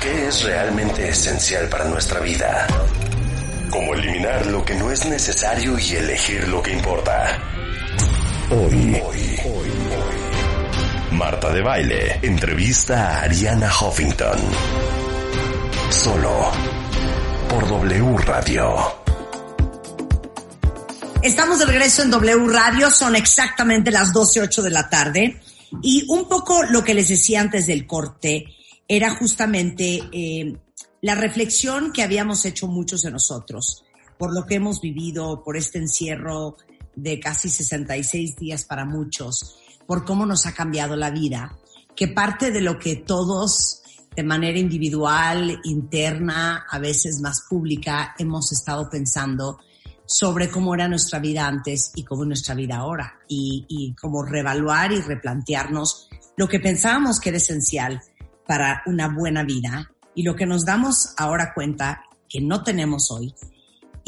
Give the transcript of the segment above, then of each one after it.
¿Qué es realmente esencial para nuestra vida? ¿Cómo eliminar lo que no es necesario y elegir lo que importa? Hoy, hoy, hoy. Marta de Baile entrevista a Ariana Huffington. Solo por W Radio. Estamos de regreso en W Radio, son exactamente las 12.08 de la tarde. Y un poco lo que les decía antes del corte, era justamente eh, la reflexión que habíamos hecho muchos de nosotros por lo que hemos vivido, por este encierro de casi 66 días para muchos, por cómo nos ha cambiado la vida, que parte de lo que todos de manera individual, interna, a veces más pública, hemos estado pensando sobre cómo era nuestra vida antes y cómo es nuestra vida ahora, y, y cómo reevaluar y replantearnos lo que pensábamos que era esencial para una buena vida y lo que nos damos ahora cuenta que no tenemos hoy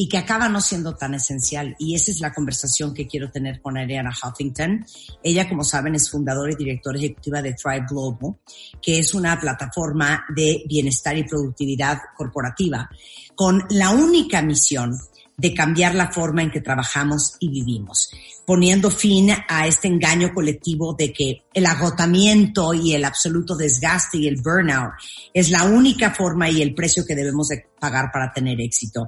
y que acaba no siendo tan esencial. Y esa es la conversación que quiero tener con Ariana Huffington. Ella, como saben, es fundadora y directora ejecutiva de Thrive Global, que es una plataforma de bienestar y productividad corporativa con la única misión de cambiar la forma en que trabajamos y vivimos, poniendo fin a este engaño colectivo de que el agotamiento y el absoluto desgaste y el burnout es la única forma y el precio que debemos de pagar para tener éxito.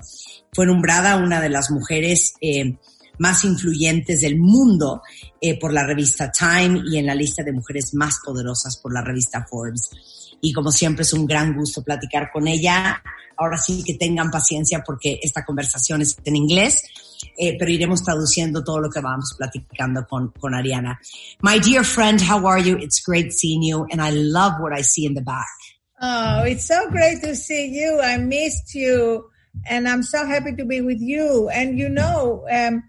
Fue nombrada una de las mujeres eh, más influyentes del mundo eh, por la revista Time y en la lista de mujeres más poderosas por la revista Forbes. Y como siempre es un gran gusto platicar con ella ahora sí que tengan paciencia porque esta conversación es en inglés, eh, pero iremos traduciendo todo lo que vamos platicando con, con Ariana. My dear friend, how are you? It's great seeing you and I love what I see in the back. Oh, it's so great to see you. I missed you and I'm so happy to be with you. And you know, um,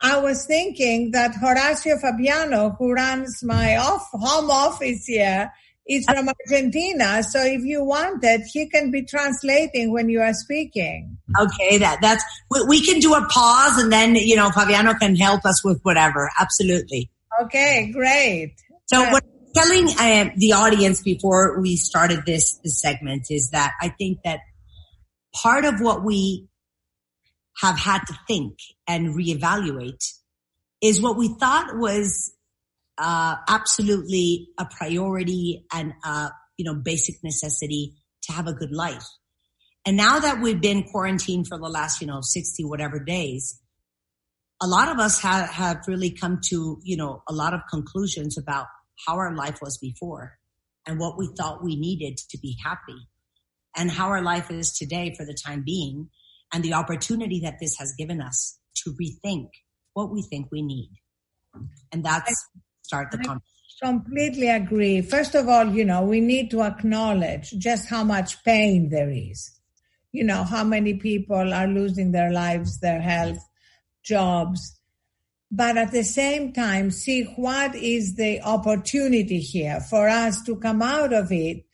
I was thinking that Horacio Fabiano, who runs my off, home office here, is from Argentina. So if you wanted, he can be translating when you are speaking. Okay, that that's we, we can do a pause and then you know Fabiano can help us with whatever. Absolutely. Okay, great. So what I'm telling uh, the audience before we started this, this segment is that I think that part of what we have had to think and reevaluate is what we thought was uh, absolutely a priority and a, you know, basic necessity to have a good life. And now that we've been quarantined for the last, you know, 60 whatever days, a lot of us have, have really come to, you know, a lot of conclusions about how our life was before and what we thought we needed to be happy and how our life is today for the time being and the opportunity that this has given us to rethink what we think we need. And that's start the conversation. Completely agree. First of all, you know, we need to acknowledge just how much pain there is. You know, how many people are losing their lives, their health, jobs. But at the same time, see what is the opportunity here for us to come out of it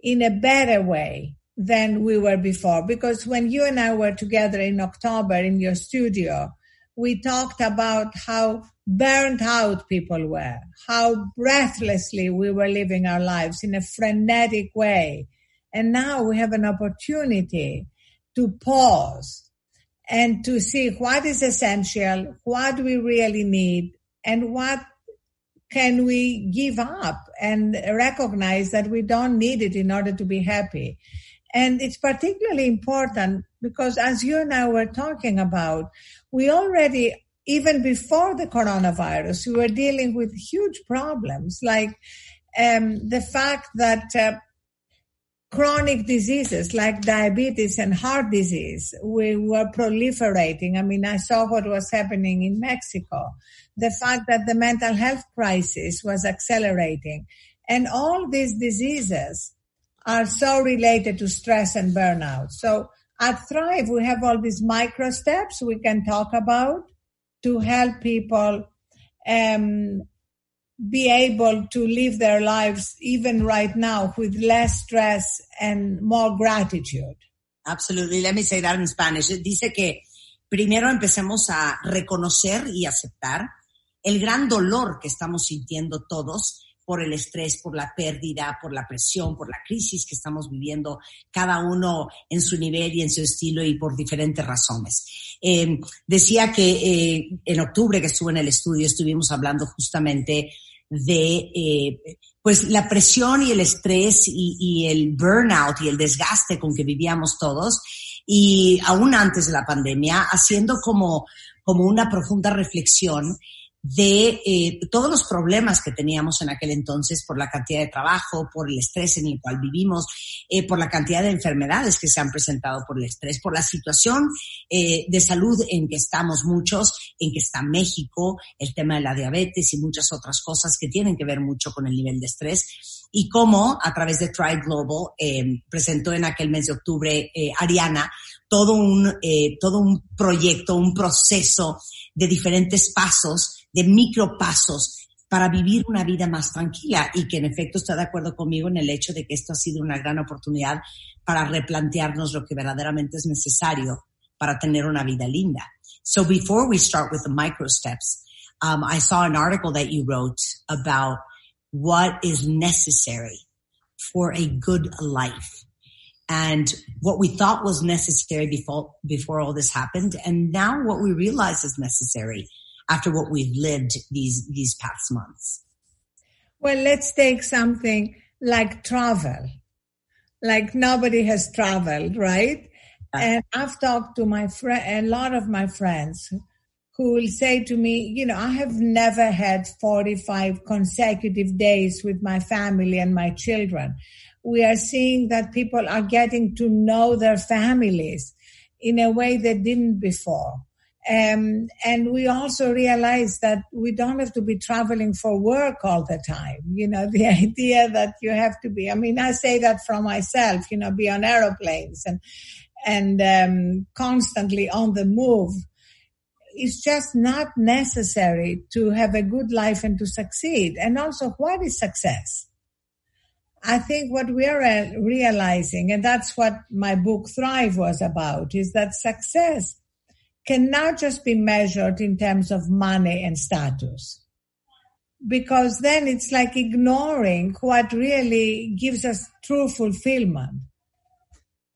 in a better way than we were before. Because when you and I were together in October in your studio, we talked about how burnt out people were, how breathlessly we were living our lives in a frenetic way. And now we have an opportunity to pause and to see what is essential, what we really need, and what can we give up and recognize that we don't need it in order to be happy. And it's particularly important because as you and I were talking about, we already even before the coronavirus, we were dealing with huge problems like um, the fact that uh, chronic diseases like diabetes and heart disease we were proliferating. I mean, I saw what was happening in Mexico. The fact that the mental health crisis was accelerating and all these diseases are so related to stress and burnout. So at Thrive, we have all these micro steps we can talk about to help people um, be able to live their lives even right now with less stress and more gratitude. Absolutely. Let me say that in Spanish. Dice que primero empecemos a reconocer y aceptar el gran dolor que estamos sintiendo todos por el estrés, por la pérdida, por la presión, por la crisis que estamos viviendo, cada uno en su nivel y en su estilo y por diferentes razones. Eh, decía que eh, en octubre que estuve en el estudio estuvimos hablando justamente de eh, pues la presión y el estrés y, y, el burnout y el desgaste con que vivíamos todos y aún antes de la pandemia, haciendo como, como una profunda reflexión de eh, todos los problemas que teníamos en aquel entonces por la cantidad de trabajo, por el estrés en el cual vivimos, eh, por la cantidad de enfermedades que se han presentado por el estrés, por la situación eh, de salud en que estamos muchos, en que está México, el tema de la diabetes y muchas otras cosas que tienen que ver mucho con el nivel de estrés y cómo a través de Tribe Global eh, presentó en aquel mes de octubre eh, Ariana todo un, eh, todo un proyecto, un proceso de diferentes pasos de micropasos para vivir una vida más tranquila y que en efecto está de acuerdo conmigo en el hecho de que esto ha sido una gran oportunidad para replantearnos lo que verdaderamente es necesario para tener una vida linda. So before we start with the micro steps, um, I saw an article that you wrote about what is necessary for a good life and what we thought was necessary before, before all this happened. And now what we realize is necessary after what we've lived these these past months? Well, let's take something like travel. Like nobody has traveled, right? And I've talked to my friend, a lot of my friends who will say to me, you know, I have never had 45 consecutive days with my family and my children. We are seeing that people are getting to know their families in a way they didn't before. Um, and we also realize that we don't have to be traveling for work all the time. You know, the idea that you have to be, I mean, I say that from myself, you know, be on aeroplanes and, and, um, constantly on the move. It's just not necessary to have a good life and to succeed. And also, what is success? I think what we are realizing, and that's what my book Thrive was about, is that success cannot just be measured in terms of money and status. Because then it's like ignoring what really gives us true fulfillment,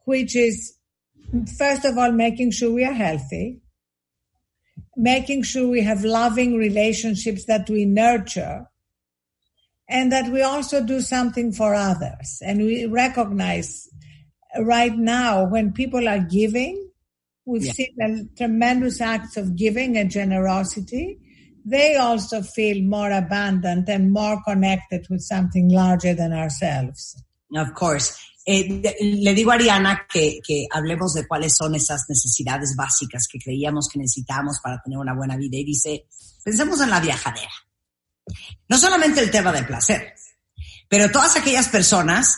which is, first of all, making sure we are healthy, making sure we have loving relationships that we nurture, and that we also do something for others. And we recognize right now when people are giving, We've yeah. seen tremendous acts of giving and generosity. They also feel more abundant and more connected with something larger than ourselves. Of course. Eh, le digo a Ariana que, que, hablemos de cuáles son esas necesidades básicas que creíamos que necesitábamos para tener una buena vida. Y dice, pensemos en la viajadera. No solamente el tema del placer, pero todas aquellas personas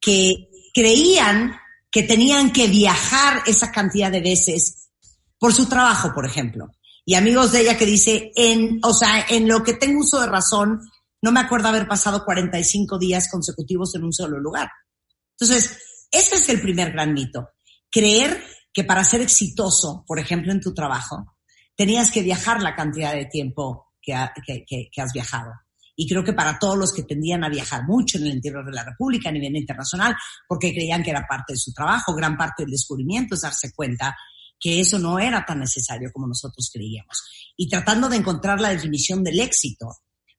que creían que tenían que viajar esa cantidad de veces por su trabajo, por ejemplo. Y amigos de ella que dice, en, o sea, en lo que tengo uso de razón, no me acuerdo haber pasado 45 días consecutivos en un solo lugar. Entonces, ese es el primer gran mito. Creer que para ser exitoso, por ejemplo, en tu trabajo, tenías que viajar la cantidad de tiempo que, que, has viajado y creo que para todos los que tendían a viajar mucho en el interior de la República a nivel internacional, porque creían que era parte de su trabajo, gran parte del descubrimiento es darse cuenta que eso no era tan necesario como nosotros creíamos. Y tratando de encontrar la definición del éxito,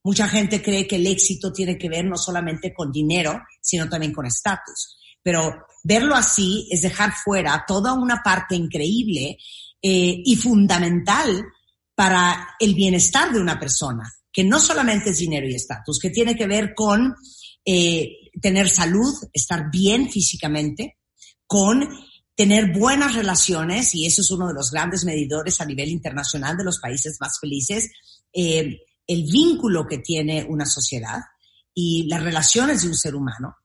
mucha gente cree que el éxito tiene que ver no solamente con dinero, sino también con estatus. Pero verlo así es dejar fuera toda una parte increíble eh, y fundamental para el bienestar de una persona que no solamente es dinero y estatus, que tiene que ver con eh, tener salud, estar bien físicamente, con tener buenas relaciones, y eso es uno de los grandes medidores a nivel internacional de los países más felices, eh, el vínculo que tiene una sociedad y las relaciones de un ser humano.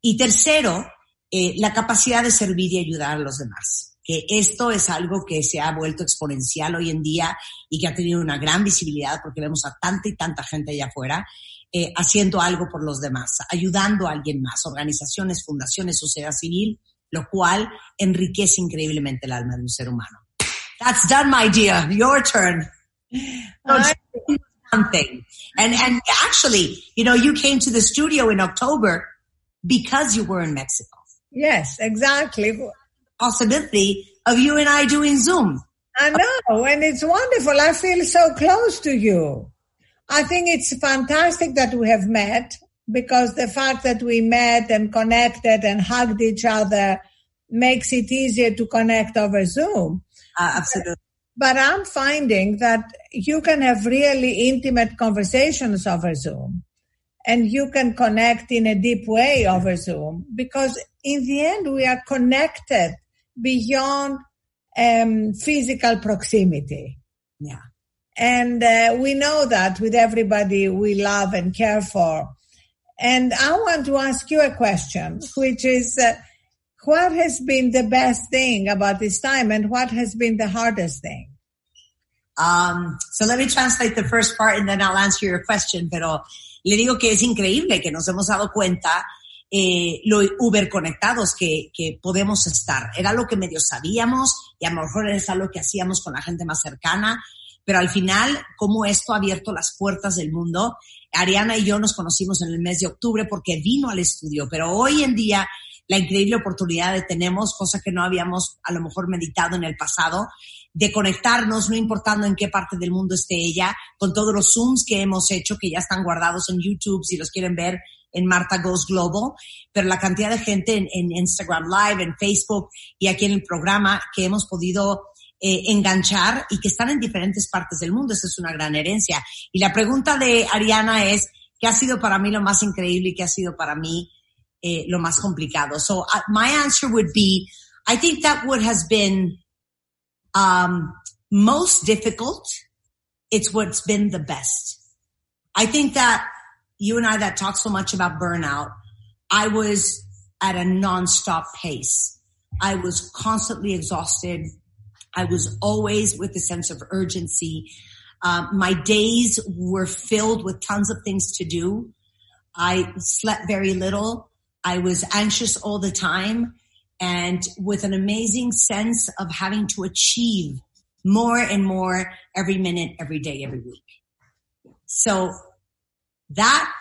Y tercero, eh, la capacidad de servir y ayudar a los demás. Que esto es algo que se ha vuelto exponencial hoy en día y que ha tenido una gran visibilidad porque vemos a tanta y tanta gente allá afuera eh, haciendo algo por los demás, ayudando a alguien más, organizaciones, fundaciones, sociedad civil, lo cual enriquece increíblemente el alma de un ser humano. That's done, my dear. Your turn. Something. And, and actually, you know, you came to the studio in October because you were in Mexico. Yes, exactly. Possibility of you and I doing Zoom. I know, and it's wonderful. I feel so close to you. I think it's fantastic that we have met because the fact that we met and connected and hugged each other makes it easier to connect over Zoom. Uh, absolutely. But I'm finding that you can have really intimate conversations over Zoom and you can connect in a deep way over Zoom because in the end we are connected beyond um, physical proximity. Yeah. And uh, we know that with everybody we love and care for. And I want to ask you a question, which is, uh, what has been the best thing about this time and what has been the hardest thing? Um, so let me translate the first part and then I'll answer your question, pero le digo que es increíble que nos hemos dado cuenta eh, lo uber conectados que, que podemos estar. Era lo que medio sabíamos y a lo mejor es algo que hacíamos con la gente más cercana, pero al final, cómo esto ha abierto las puertas del mundo. Ariana y yo nos conocimos en el mes de octubre porque vino al estudio, pero hoy en día la increíble oportunidad de tenemos, cosa que no habíamos a lo mejor meditado en el pasado, de conectarnos, no importando en qué parte del mundo esté ella, con todos los Zooms que hemos hecho, que ya están guardados en YouTube, si los quieren ver en Marta Goes Global, pero la cantidad de gente en, Instagram Live, en Facebook y aquí en el programa que hemos podido eh, enganchar y que están en diferentes partes del mundo. Esa es una gran herencia. Y la pregunta de Ariana es, ¿qué ha sido para mí lo más increíble y qué ha sido para mí eh, lo más complicado? So uh, my answer would be, I think that what has been um, most difficult, it's what's been the best. I think that you and I that talk so much about burnout, I was at a nonstop pace. I was constantly exhausted. I was always with a sense of urgency. Um, my days were filled with tons of things to do. I slept very little. I was anxious all the time and with an amazing sense of having to achieve more and more every minute, every day, every week. So that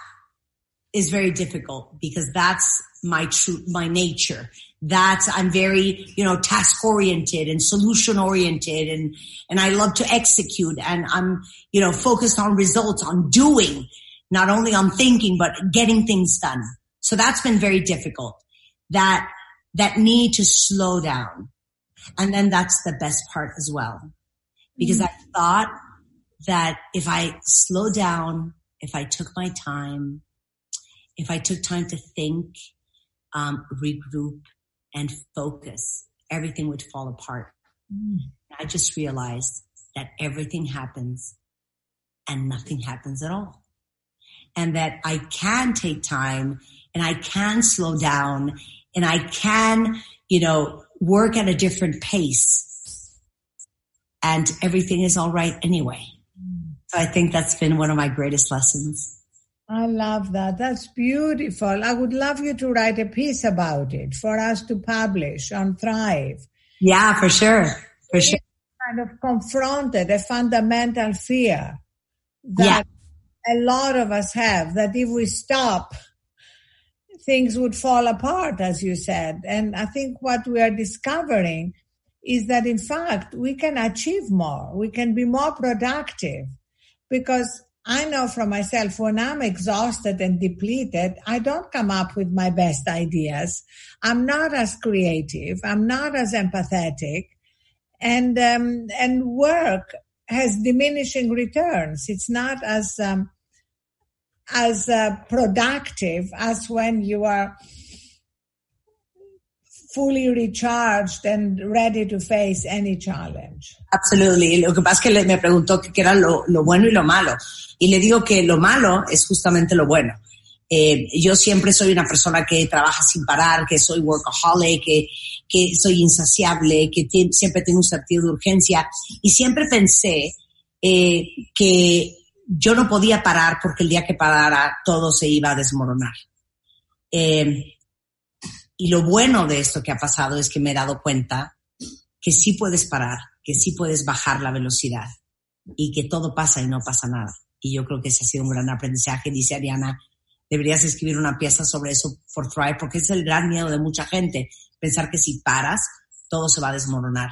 is very difficult because that's my true, my nature. That's, I'm very, you know, task oriented and solution oriented and, and I love to execute and I'm, you know, focused on results, on doing, not only on thinking, but getting things done. So that's been very difficult. That, that need to slow down. And then that's the best part as well. Because mm-hmm. I thought that if I slow down, if I took my time, if I took time to think, um, regroup and focus, everything would fall apart. Mm. I just realized that everything happens and nothing happens at all. And that I can take time and I can slow down and I can, you know, work at a different pace and everything is all right anyway. So I think that's been one of my greatest lessons. I love that. That's beautiful. I would love you to write a piece about it for us to publish on Thrive. Yeah, for sure. For sure. Kind of confronted a fundamental fear that yeah. a lot of us have that if we stop, things would fall apart, as you said. And I think what we are discovering is that in fact we can achieve more. We can be more productive because I know from myself when I'm exhausted and depleted, I don't come up with my best ideas. I'm not as creative. I'm not as empathetic and, um, and work has diminishing returns. It's not as, um, as uh, productive as when you are fully recharged and ready to face any challenge. Absolutely. Lo que pasa es que le, me preguntó qué era lo, lo, bueno y lo malo. Y le digo que lo malo es justamente lo bueno. Eh, yo siempre soy una persona que trabaja sin parar, que soy workaholic, que, que soy insaciable, que siempre tengo un sentido de urgencia. Y siempre pensé eh, que yo no podía parar porque el día que parara todo se iba a desmoronar. Eh, y lo bueno de esto que ha pasado es que me he dado cuenta que sí puedes parar, que sí puedes bajar la velocidad y que todo pasa y no pasa nada. Y yo creo que ese ha sido un gran aprendizaje. Dice Ariana, deberías escribir una pieza sobre eso for Thrive, porque es el gran miedo de mucha gente, pensar que si paras, todo se va a desmoronar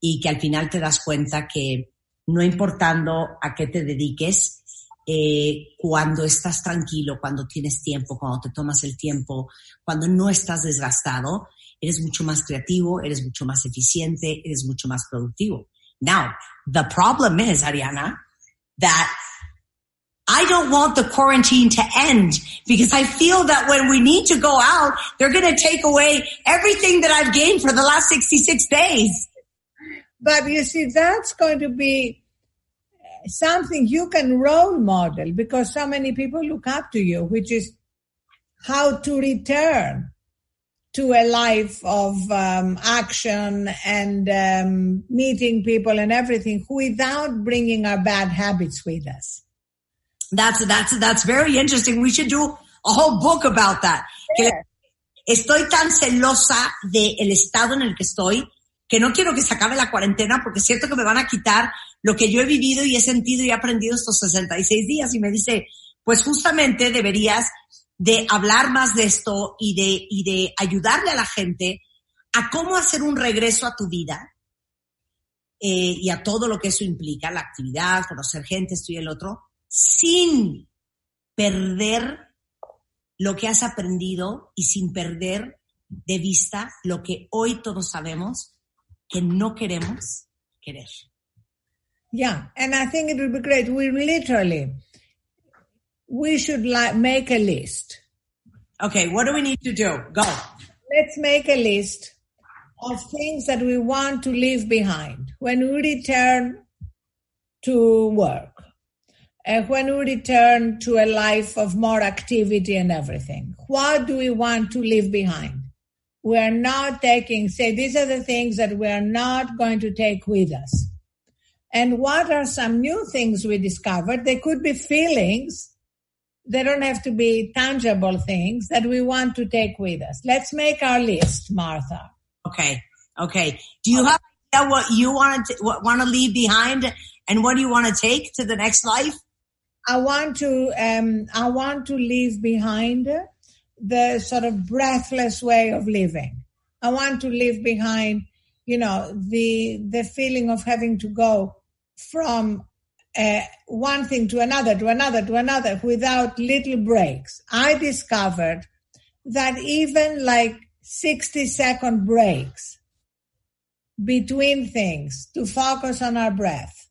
y que al final te das cuenta que no importando a qué te dediques, eh, cuando estás tranquilo, cuando tienes tiempo, cuando te tomas el tiempo, cuando no estás desgastado, eres mucho más creativo, eres mucho más eficiente, eres mucho más productivo. Now, the problem is, Ariana, that I don't want the quarantine to end because I feel that when we need to go out, they're going to take away everything that I've gained for the last 66 days. But you see, that's going to be something you can role model because so many people look up to you, which is how to return to a life of um, action and um, meeting people and everything without bringing our bad habits with us. That's that's that's very interesting. We should do a whole book about that. Yeah. Estoy tan celosa del el estado en el que estoy que no quiero que se acabe la cuarentena porque siento que me van a quitar lo que yo he vivido y he sentido y he aprendido estos 66 días. Y me dice, pues justamente deberías de hablar más de esto y de, y de ayudarle a la gente a cómo hacer un regreso a tu vida eh, y a todo lo que eso implica, la actividad, conocer gente, esto y el otro, sin perder lo que has aprendido y sin perder de vista lo que hoy todos sabemos que no queremos querer. Yeah, and I think it would be great. We literally, we should like make a list. Okay, what do we need to do? Go. Let's make a list of things that we want to leave behind when we return to work. And when we return to a life of more activity and everything, what do we want to leave behind? We're not taking, say, these are the things that we're not going to take with us. And what are some new things we discovered? They could be feelings. They don't have to be tangible things that we want to take with us. Let's make our list, Martha. Okay. Okay. Do you have idea what you want to what want to leave behind and what do you want to take to the next life? I want to, um, I want to leave behind the sort of breathless way of living. I want to leave behind, you know, the, the feeling of having to go from uh, one thing to another, to another, to another without little breaks. I discovered that even like 60 second breaks between things to focus on our breath,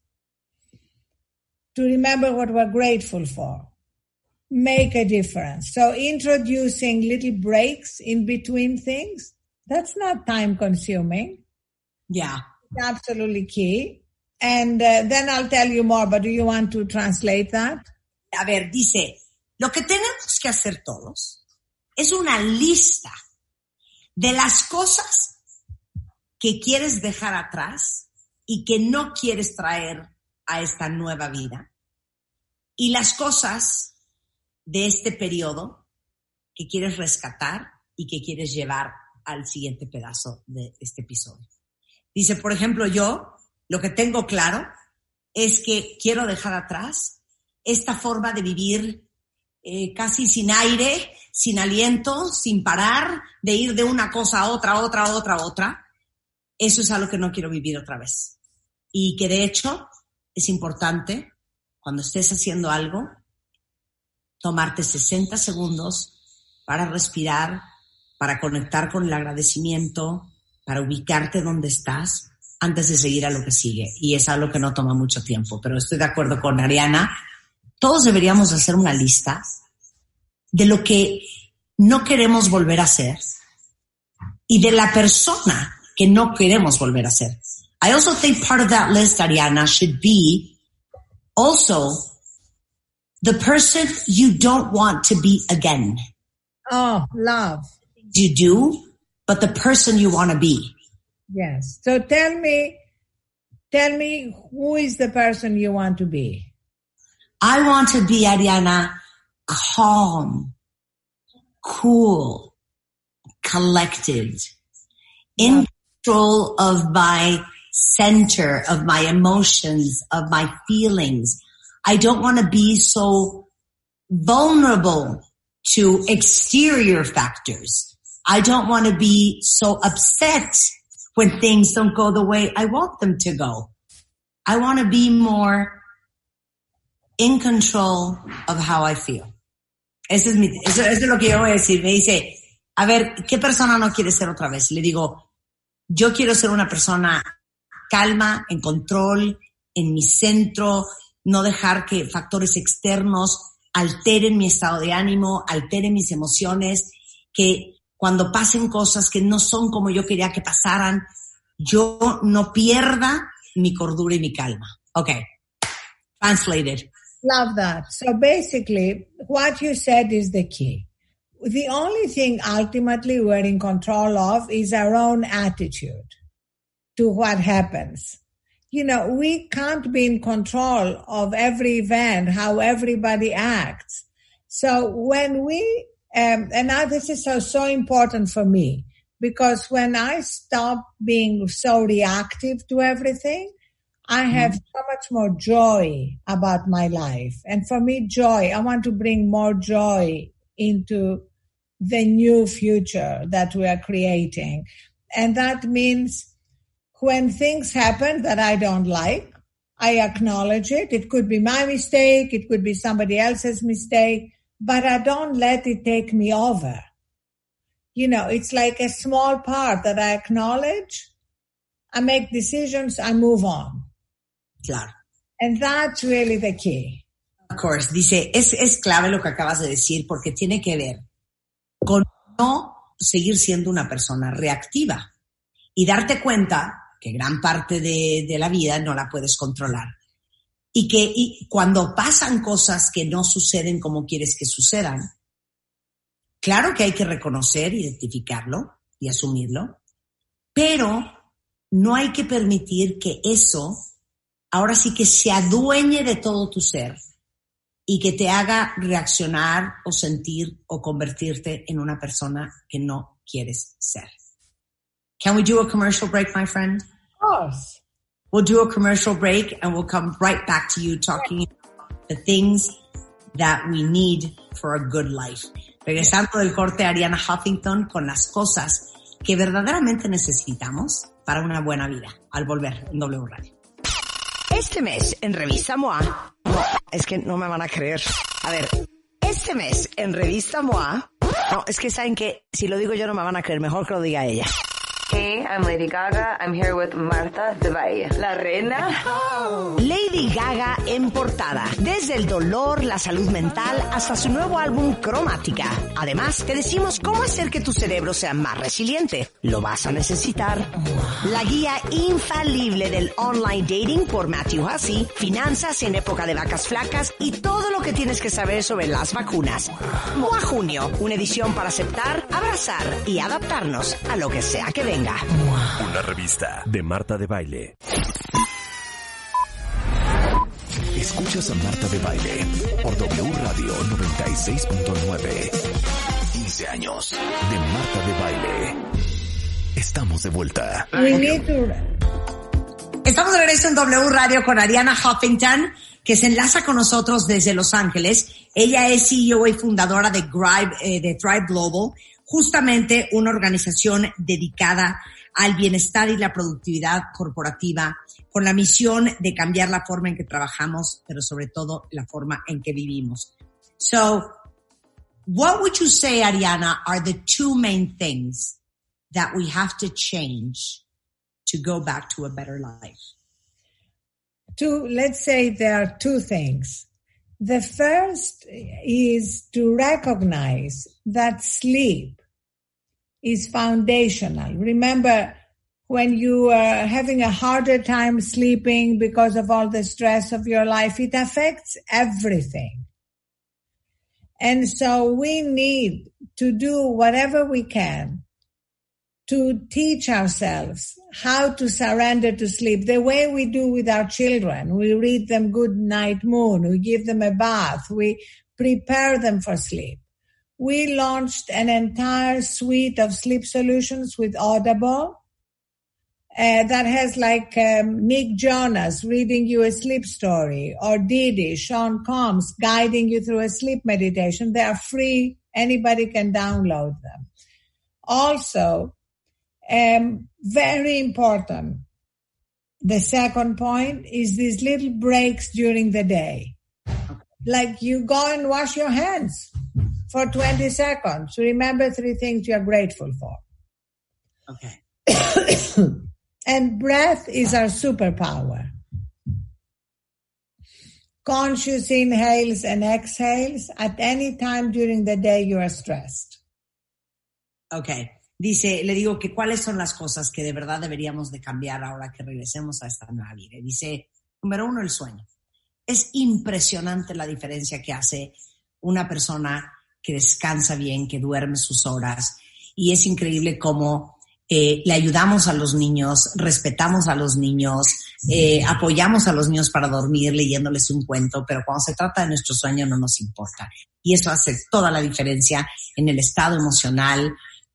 to remember what we're grateful for, make a difference. So introducing little breaks in between things, that's not time consuming. Yeah. It's absolutely key. And uh, then I'll tell you more, but do you want to translate that? A ver, dice, lo que tenemos que hacer todos es una lista de las cosas que quieres dejar atrás y que no quieres traer a esta nueva vida. Y las cosas de este periodo que quieres rescatar y que quieres llevar al siguiente pedazo de este episodio. Dice, por ejemplo, yo lo que tengo claro es que quiero dejar atrás esta forma de vivir eh, casi sin aire, sin aliento, sin parar, de ir de una cosa a otra, a otra, a otra, a otra. Eso es algo que no quiero vivir otra vez. Y que de hecho es importante, cuando estés haciendo algo, tomarte 60 segundos para respirar, para conectar con el agradecimiento, para ubicarte donde estás antes de seguir a lo que sigue. Y es algo que no toma mucho tiempo, pero estoy de acuerdo con Ariana. Todos deberíamos hacer una lista de lo que no queremos volver a hacer y de la persona que no queremos volver a ser. I also think part of that list, Ariana, should be also The person you don't want to be again. Oh, love. You do, but the person you want to be. Yes. So tell me, tell me who is the person you want to be? I want to be Ariana calm, cool, collected, in control of my center, of my emotions, of my feelings. I don't want to be so vulnerable to exterior factors. I don't want to be so upset when things don't go the way I want them to go. I want to be more in control of how I feel. Eso es, mi, eso, eso es lo que yo voy a decir. Me dice, a ver, ¿qué persona no quiere ser otra vez? Le digo, yo quiero ser una persona calma, en control, en mi centro, no dejar que factores externos alteren mi estado de ánimo, alteren mis emociones, que cuando pasen cosas que no son como yo quería que pasaran, yo no pierda mi cordura y mi calma. Okay. Translated. Love that. So basically, what you said is the key. The only thing ultimately we're in control of is our own attitude to what happens. You know, we can't be in control of every event, how everybody acts. So when we, um, and now this is so, so important for me because when I stop being so reactive to everything, I have so much more joy about my life. And for me, joy, I want to bring more joy into the new future that we are creating. And that means when things happen that I don't like, I acknowledge it. It could be my mistake. It could be somebody else's mistake, but I don't let it take me over. You know, it's like a small part that I acknowledge. I make decisions. I move on. Claro. And that's really the key. Of course. Dice, es, es clave lo que acabas de decir porque tiene que ver con no seguir siendo una persona reactiva y darte cuenta que gran parte de, de la vida no la puedes controlar. Y que y cuando pasan cosas que no suceden como quieres que sucedan, claro que hay que reconocer, identificarlo y asumirlo, pero no hay que permitir que eso ahora sí que se adueñe de todo tu ser y que te haga reaccionar o sentir o convertirte en una persona que no quieres ser. Can we do a commercial break, my friend? Of course. We'll do a commercial break and we'll come right back to you talking about the things that we need for a good life. Regresando del corte Ariana Huffington con las cosas que verdaderamente necesitamos para una buena vida. Al volver en W Radio. Este mes en Revista MOA, no, es que no me van a creer. A ver, este mes en Revista MOA, no, es que saben que si lo digo yo no me van a creer, mejor que lo diga ella. Hey, I'm Lady Gaga. I'm here with Marta de Valle, la reina. Oh. Lady Gaga en portada. Desde el dolor, la salud mental, hasta su nuevo álbum Cromática. Además, te decimos cómo hacer que tu cerebro sea más resiliente. Lo vas a necesitar. La guía infalible del online dating por Matthew Hussey, finanzas en época de vacas flacas y todo lo que tienes que saber sobre las vacunas. MOA Junio, una edición para aceptar, abrazar y adaptarnos a lo que sea que venga. Una revista de Marta de Baile. Escuchas a Marta de Baile por W Radio 96.9. 15 años de Marta de Baile. Estamos de vuelta. Estamos de regreso en W Radio con Ariana Huffington, que se enlaza con nosotros desde Los Ángeles. Ella es CEO y fundadora de, Thrive, eh, de Thrive Global, justamente una organización dedicada al bienestar y la productividad corporativa, con la misión de cambiar la forma en que trabajamos, pero sobre todo la forma en que vivimos. So, what would you say, Ariana, are the two main things that we have to change to go back to a better life? to, let's say there are two things. The first is to recognize that sleep is foundational. Remember, when you are having a harder time sleeping because of all the stress of your life, it affects everything. And so we need to do whatever we can to teach ourselves how to surrender to sleep the way we do with our children. We read them good night moon. We give them a bath. We prepare them for sleep. We launched an entire suite of sleep solutions with Audible. Uh, that has like um, Nick Jonas reading you a sleep story or Didi, Sean Combs guiding you through a sleep meditation. They are free. Anybody can download them. Also, um, very important. The second point is these little breaks during the day. Like you go and wash your hands for 20 seconds. Remember three things you're grateful for. Okay. and breath is our superpower. Conscious inhales and exhales at any time during the day you are stressed. Ok. Dice, le digo que cuáles son las cosas que de verdad deberíamos de cambiar ahora que regresemos a esta nueva vida. Dice, número uno, el sueño. Es impresionante la diferencia que hace una persona que descansa bien, que duerme sus horas. Y es increíble cómo eh, le ayudamos a los niños, respetamos a los niños, eh, apoyamos a los niños para dormir leyéndoles un cuento, pero cuando se trata de nuestro sueño no nos importa. Y eso hace toda la diferencia en el estado emocional,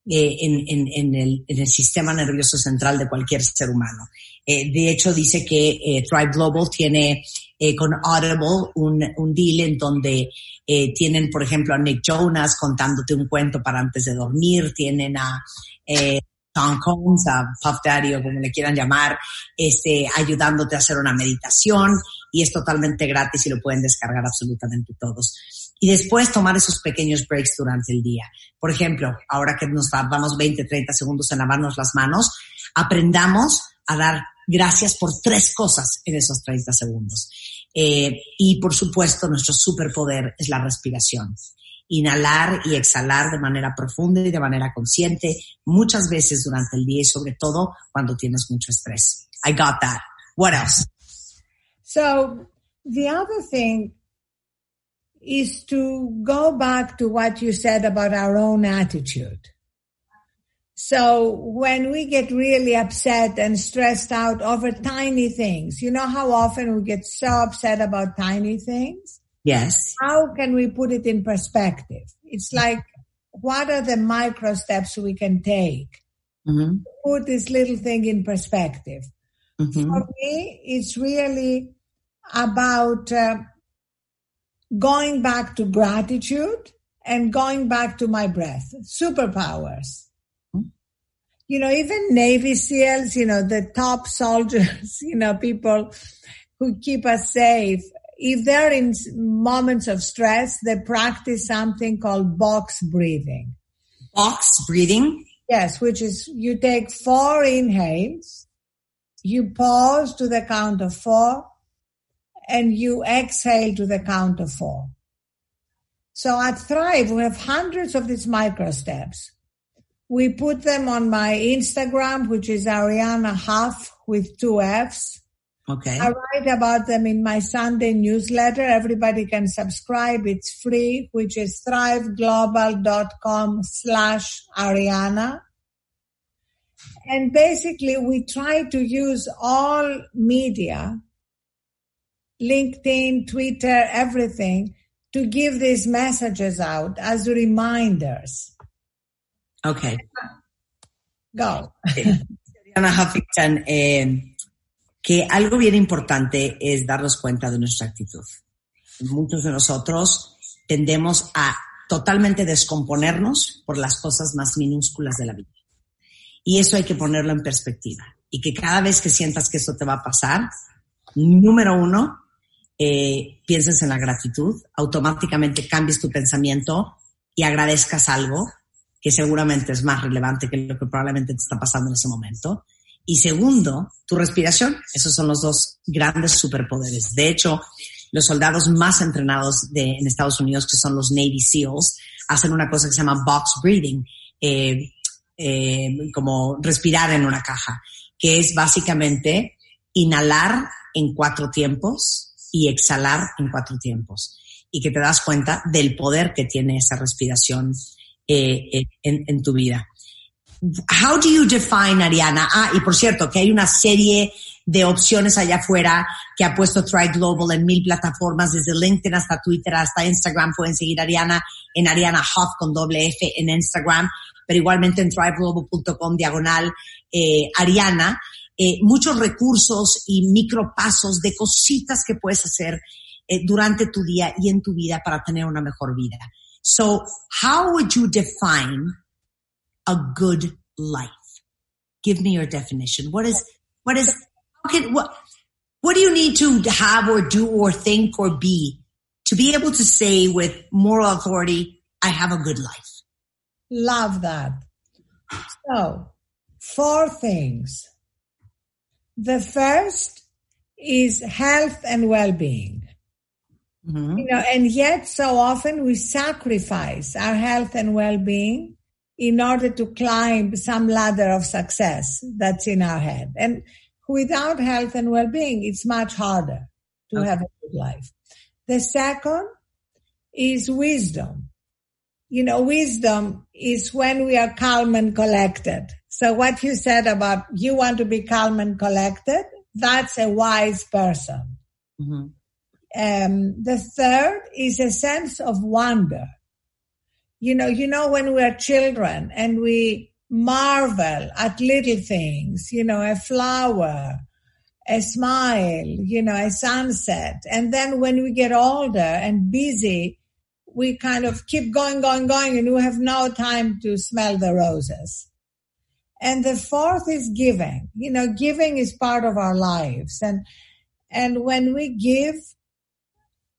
eh, en, en, en, el, en, el, sistema nervioso central de cualquier ser humano. Eh, de hecho, dice que eh, Thrive Global tiene con Audible un, un, deal en donde tienen, por ejemplo, a Nick Jonas contándote un cuento para antes de dormir, tienen a Sean Combs, a Puff Daddy o como le quieran llamar, este, ayudándote a hacer una meditación y es totalmente gratis y lo pueden descargar absolutamente todos y después tomar esos pequeños breaks durante el día. Por ejemplo, ahora que nos tardamos 20, 30 segundos en lavarnos las manos, aprendamos a dar gracias por tres cosas en esos 30 segundos. Eh, y por supuesto, nuestro superpoder es la respiración. Inhalar y exhalar de manera profunda y de manera consciente muchas veces durante el día y sobre todo cuando tienes mucho estrés. I got that. What else? So, the other thing is to go back to what you said about our own attitude. So when we get really upset and stressed out over tiny things, you know how often we get so upset about tiny things? Yes. How can we put it in perspective? It's like, what are the micro steps we can take? Mm-hmm. Put this little thing in perspective. Mm-hmm. For me, it's really about uh, going back to gratitude and going back to my breath. Superpowers. Hmm. You know, even Navy SEALs, you know, the top soldiers, you know, people who keep us safe. If they're in moments of stress, they practice something called box breathing. Box breathing? Yes, which is you take four inhales, you pause to the count of four, and you exhale to the count of four. So at Thrive, we have hundreds of these micro steps. We put them on my Instagram, which is Ariana Huff with two F's. Okay. I write about them in my Sunday newsletter. Everybody can subscribe. It's free, which is thriveglobal.com slash Ariana. And basically we try to use all media LinkedIn, Twitter, everything to give these messages out as reminders. Okay. Go. Diana Huffington, eh, que algo bien importante es darnos cuenta de nuestra actitud. Muchos de nosotros tendemos a totalmente descomponernos por las cosas más minúsculas de la vida. Y eso hay que ponerlo en perspectiva. Y que cada vez que sientas que eso te va a pasar, número uno, eh, pienses en la gratitud, automáticamente cambies tu pensamiento y agradezcas algo que seguramente es más relevante que lo que probablemente te está pasando en ese momento. Y segundo, tu respiración. Esos son los dos grandes superpoderes. De hecho, los soldados más entrenados de, en Estados Unidos, que son los Navy SEALs, hacen una cosa que se llama box breathing, eh, eh, como respirar en una caja, que es básicamente inhalar en cuatro tiempos, y exhalar en cuatro tiempos. y que te das cuenta del poder que tiene esa respiración eh, eh, en, en tu vida. How do you define Ariana? Ah, y por cierto, que hay una serie de opciones allá afuera que ha puesto Thrive Global en mil plataformas, desde LinkedIn hasta Twitter, hasta Instagram. Pueden seguir Ariana en Ariana Huff con doble F en Instagram, pero igualmente en thriveglobal.com diagonal eh, Ariana. Eh, muchos recursos y micropasos de cositas que puedes hacer eh, durante tu día y en tu vida para tener una mejor vida. So, how would you define a good life? Give me your definition. What is, what is, okay, what, what do you need to have or do or think or be to be able to say with moral authority, I have a good life? Love that. So, four things. The first is health and well-being. Mm-hmm. You know, and yet so often we sacrifice our health and well-being in order to climb some ladder of success that's in our head. And without health and well-being, it's much harder to Okay. have a good life. The second is wisdom. You know, wisdom is when we are calm and collected. So what you said about you want to be calm and collected, that's a wise person. Mhm. Um, the third is a sense of wonder. You know, you know, when we're children and we marvel at little things, you know, a flower, a smile, you know, a sunset. And then when we get older and busy, we kind of keep going, going, going, and we have no time to smell the roses. And the fourth is giving. You know, giving is part of our lives. And, and when we give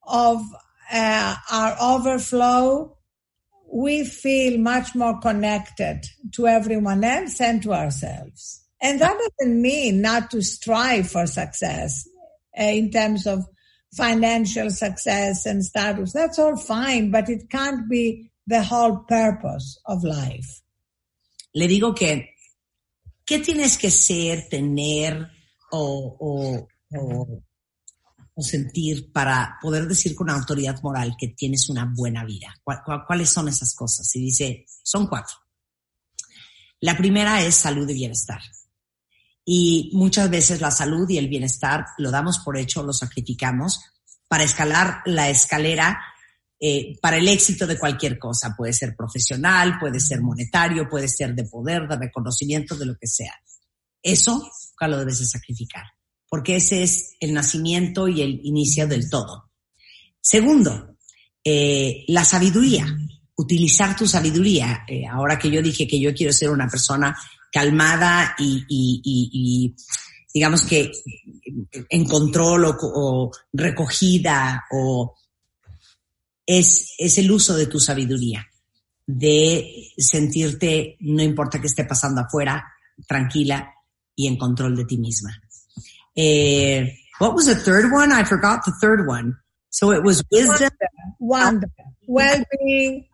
of uh, our overflow, we feel much more connected to everyone else and to ourselves. And that doesn't mean not to strive for success uh, in terms of financial success and status. That's all fine, but it can't be the whole purpose of life. Le digo que, ¿qué tienes que ser, tener o, o, o, o sentir para poder decir con autoridad moral que tienes una buena vida? ¿Cuál- cuál- ¿Cuáles son esas cosas? Y dice, son cuatro. La primera es salud y bienestar. Y muchas veces la salud y el bienestar lo damos por hecho, lo sacrificamos para escalar la escalera eh, para el éxito de cualquier cosa. Puede ser profesional, puede ser monetario, puede ser de poder, de reconocimiento, de lo que sea. Eso nunca lo debes de sacrificar, porque ese es el nacimiento y el inicio del todo. Segundo, eh, la sabiduría, utilizar tu sabiduría. Eh, ahora que yo dije que yo quiero ser una persona calmada y, digamos que en control o, o recogida o es, es el uso de tu sabiduría, de sentirte, no importa qué esté pasando afuera, tranquila y en control de ti misma. Eh, what was the third one? I forgot the third one. So it was wisdom, Wonder, well-being.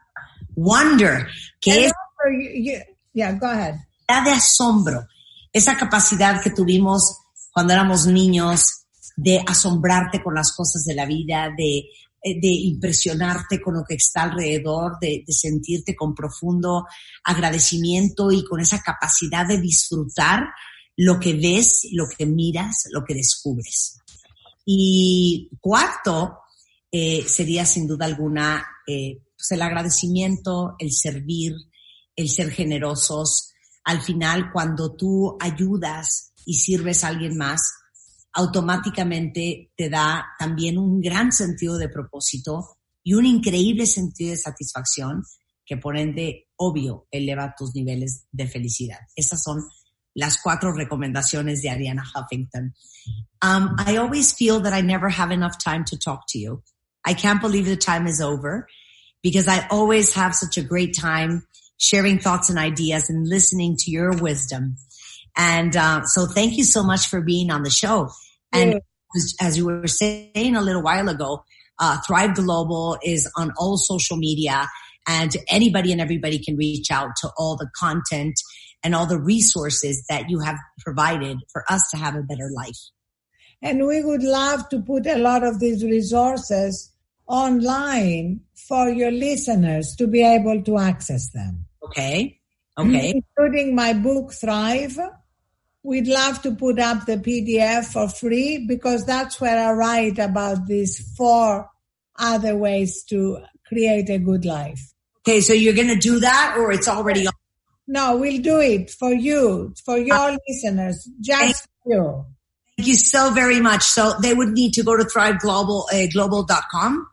wonder, que es you- you- yeah, go ahead. capacidad de asombro, esa capacidad que tuvimos cuando éramos niños de asombrarte con las cosas de la vida, de, de impresionarte con lo que está alrededor, de, de sentirte con profundo agradecimiento y con esa capacidad de disfrutar lo que ves, lo que miras, lo que descubres. Y cuarto, eh, sería sin duda alguna eh, pues el agradecimiento, el servir, el ser generosos. Al final, cuando tú ayudas y sirves a alguien más, automáticamente te da también un gran sentido de propósito y un increíble sentido de satisfacción que por ende, obvio, eleva tus niveles de felicidad. Esas son las cuatro recomendaciones de Ariana Huffington. Um, I always feel that I never have enough time to talk to you. I can't believe the time is over because I always have such a great time sharing thoughts and ideas and listening to your wisdom. And uh, so thank you so much for being on the show. And Yeah. as, as you were saying a little while ago, uh, Thrive Global is on all social media and anybody and everybody can reach out to all the content and all the resources that you have provided for us to have a better life. And we would love to put a lot of these resources online for your listeners to be able to access them. Okay. Okay. Including my book Thrive. We'd love to put up the PDF for free because that's where I write about these four other ways to create a good life. Okay, so you're going to do that or it's already on? No, we'll do it for you, for your listeners, just for you. Thank you so very much. So they would need to go to thriveglobal, uh, global.com.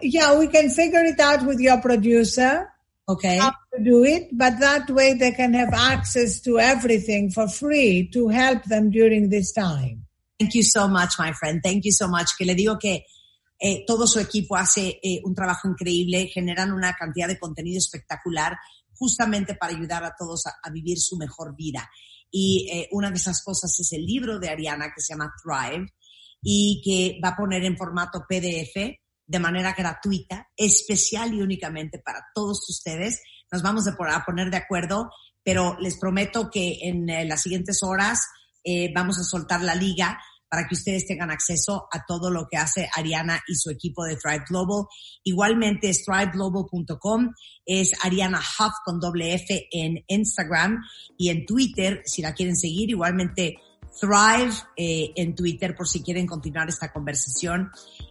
Yeah, we can figure it out with your producer Okay. how to do it, but that way they can have access to everything for free to help them during this time. Thank you so much, my friend. Thank you so much. Que le digo que eh, todo su equipo hace eh, un trabajo increíble, generan una cantidad de contenido espectacular justamente para ayudar a todos a, vivir su mejor vida. Y eh, una de esas cosas es el libro de Ariana que se llama Thrive y que va a poner en formato PDF de manera gratuita, especial y únicamente para todos ustedes. Nos vamos a poner de acuerdo, pero les prometo que en eh, las siguientes horas eh, vamos a soltar la liga para que ustedes tengan acceso a todo lo que hace Ariana y su equipo de Thrive Global. Igualmente thriveglobal.com, es Ariana Huff con doble F en Instagram y en Twitter, si la quieren seguir, igualmente Thrive eh, en Twitter por si quieren continuar esta conversación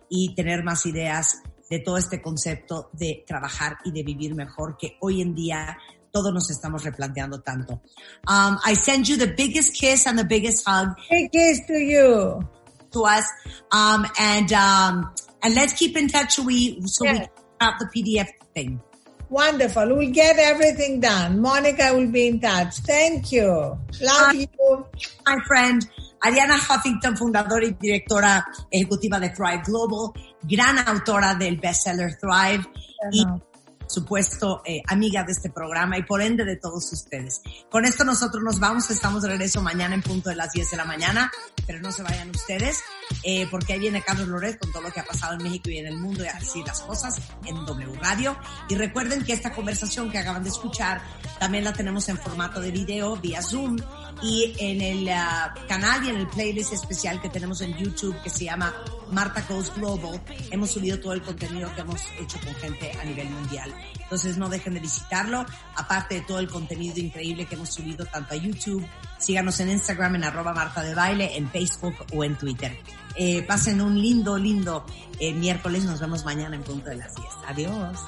y tener más ideas de todo este concepto de trabajar y de vivir mejor que hoy en día todos nos estamos replanteando tanto. Um, I send you the biggest kiss and the biggest hug Big kiss to you. to us. Um, and, um, and let's keep in touch we, so we Yeah. have the PDF thing. Wonderful. We'll get everything done. Monica will be in touch. Thank you. Love you. My friend, Ariana Huffington, fundadora y directora ejecutiva de Thrive Global, gran autora del bestseller Thrive. Supuesto eh, amiga de este programa y por ende de todos ustedes. Con esto nosotros nos vamos, estamos de regreso mañana en punto de las 10 de la mañana, pero no se vayan ustedes, eh, porque ahí viene Carlos Loret con todo lo que ha pasado en México y en el mundo y así las cosas en W Radio. Y recuerden que esta conversación que acaban de escuchar también la tenemos en formato de video vía Zoom y en el ah, canal y en el playlist especial que tenemos en YouTube que se llama Marta Goes Global. Hemos subido todo el contenido que hemos hecho con gente a nivel mundial. Entonces no dejen de visitarlo, aparte de todo el contenido increíble que hemos subido tanto a YouTube. Síganos en Instagram en arroba Marta de Baile, en Facebook o en Twitter. Eh, pasen un lindo, lindo eh, miércoles. Nos vemos mañana en punto de las 10. Adiós.